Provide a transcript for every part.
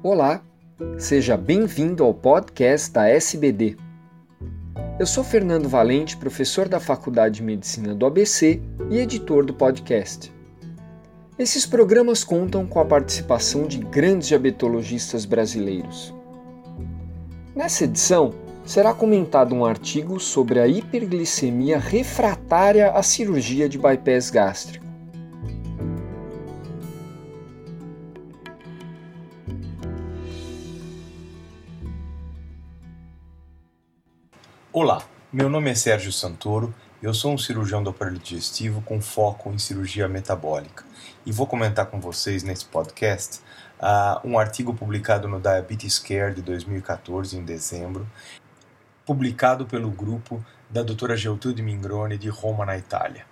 Olá, seja bem-vindo ao podcast da SBD. Eu sou Fernando Valente, professor da Faculdade de Medicina do ABC e editor do podcast. Esses programas contam com a participação de grandes diabetologistas brasileiros. Nessa edição, será comentado um artigo sobre a hiperglicemia refratária à cirurgia de bypass gástrico. Olá, meu nome é Sérgio Santoro, eu sou um cirurgião do aparelho digestivo com foco em cirurgia metabólica e vou comentar com vocês nesse podcast uh, um artigo publicado no Diabetes Care de 2014, em dezembro, publicado pelo grupo da doutora Geltrude Mingrone de Roma, na Itália.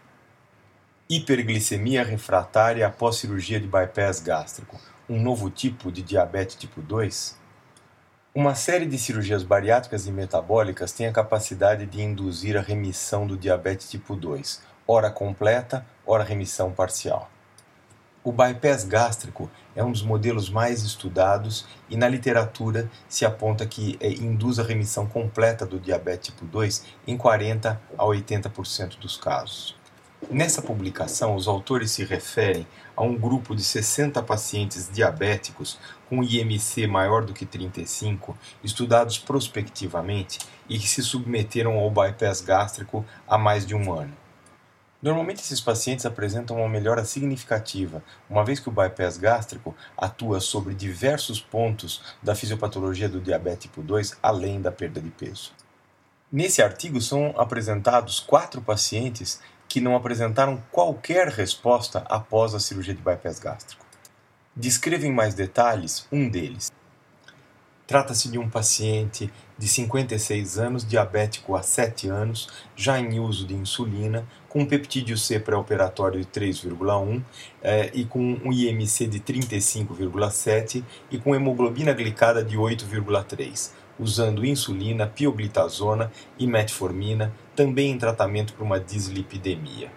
Hiperglicemia refratária após cirurgia de bypass gástrico, um novo tipo de diabetes tipo 2? Uma série de cirurgias bariátricas e metabólicas tem a capacidade de induzir a remissão do diabetes tipo 2, ora completa, ora remissão parcial. O bypass gástrico é um dos modelos mais estudados e na literatura se aponta que é, induz a remissão completa do diabetes tipo 2 em 40 a 80% dos casos. Nessa publicação, os autores se referem a um grupo de 60 pacientes diabéticos com IMC maior do que 35, estudados prospectivamente e que se submeteram ao bypass gástrico há mais de um ano. Normalmente, esses pacientes apresentam uma melhora significativa, uma vez que o bypass gástrico atua sobre diversos pontos da fisiopatologia do diabetes tipo 2, além da perda de peso. Nesse artigo são apresentados quatro pacientes que não apresentaram qualquer resposta após a cirurgia de bypass gástrico. Descreva em mais detalhes um deles. Trata-se de um paciente de 56 anos, diabético há 7 anos, já em uso de insulina, com peptídeo C pré-operatório de 3,1 eh, e com um IMC de 35,7 e com hemoglobina glicada de 8,3 usando insulina, pioglitazona e metformina, também em tratamento para uma dislipidemia.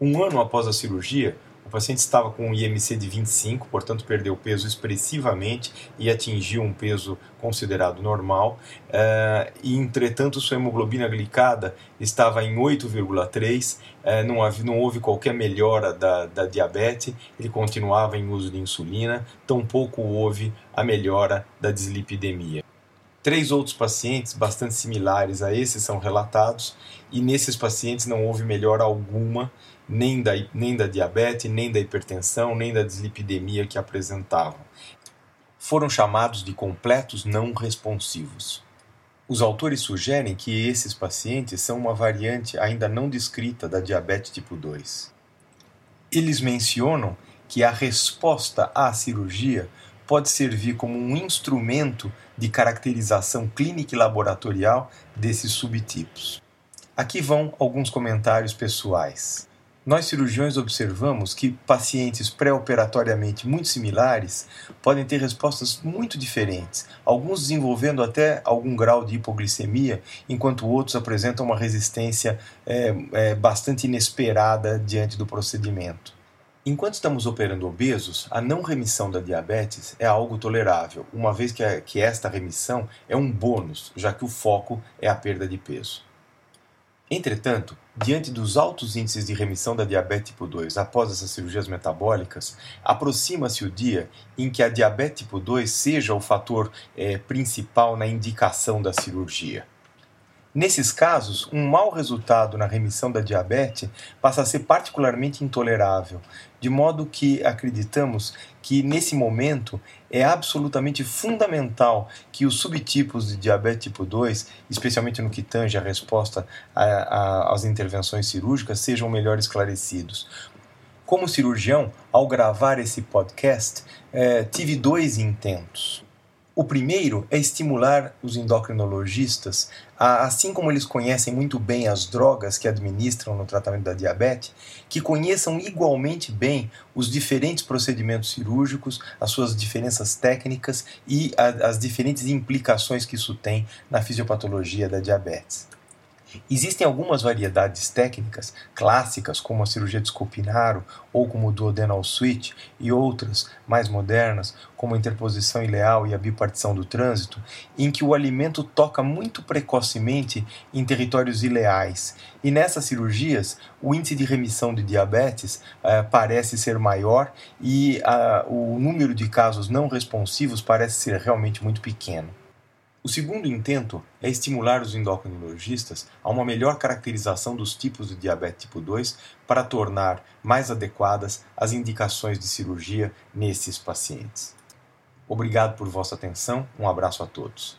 Um ano após a cirurgia, o paciente estava com um IMC de 25, portanto perdeu peso expressivamente e atingiu um peso considerado normal, uh, e entretanto sua hemoglobina glicada estava em 8,3, uh, eh, não, não houve qualquer melhora da, da diabetes, ele continuava em uso de insulina, tampouco houve a melhora da dislipidemia. Três outros pacientes bastante similares a esses são relatados, e nesses pacientes não houve melhora alguma, nem da, nem da diabetes, nem da hipertensão, nem da dislipidemia que apresentavam. Foram chamados de completos não responsivos. Os autores sugerem que esses pacientes são uma variante ainda não descrita da diabetes tipo 2. Eles mencionam que a resposta à cirurgia pode servir como um instrumento de caracterização clínica e laboratorial desses subtipos. Aqui vão alguns comentários pessoais. Nós cirurgiões observamos que pacientes pré-operatoriamente muito similares podem ter respostas muito diferentes, alguns desenvolvendo até algum grau de hipoglicemia, enquanto outros apresentam uma resistência é, é, bastante inesperada diante do procedimento. Enquanto estamos operando obesos, a não remissão da diabetes é algo tolerável, uma vez que, a, que esta remissão é um bônus, já que o foco é a perda de peso. Entretanto, diante dos altos índices de remissão da diabetes tipo 2 após essas cirurgias metabólicas, aproxima-se o dia em que a diabetes tipo 2 seja o fator é, principal na indicação da cirurgia. Nesses casos, um mau resultado na remissão da diabetes passa a ser particularmente intolerável, de modo que acreditamos que nesse momento é absolutamente fundamental que os subtipos de diabetes tipo 2, especialmente no que tange a resposta às intervenções cirúrgicas, sejam melhor esclarecidos. Como cirurgião, ao gravar esse podcast, eh, tive dois intentos. O primeiro é estimular os endocrinologistas, a, assim como eles conhecem muito bem as drogas que administram no tratamento da diabetes, que conheçam igualmente bem os diferentes procedimentos cirúrgicos, as suas diferenças técnicas e a, as diferentes implicações que isso tem na fisiopatologia da diabetes. Existem algumas variedades técnicas clássicas, como a cirurgia de Scopinaro ou como o duodenal switch, e outras mais modernas, como a interposição ileal e a bipartição do trânsito, em que o alimento toca muito precocemente em territórios ileais. E nessas cirurgias, o índice de remissão de diabetes eh, parece ser maior e ah, o número de casos não responsivos parece ser realmente muito pequeno. O segundo intento é estimular os endocrinologistas a uma melhor caracterização dos tipos de diabetes tipo 2 para tornar mais adequadas as indicações de cirurgia nesses pacientes. Obrigado por vossa atenção, um abraço a todos.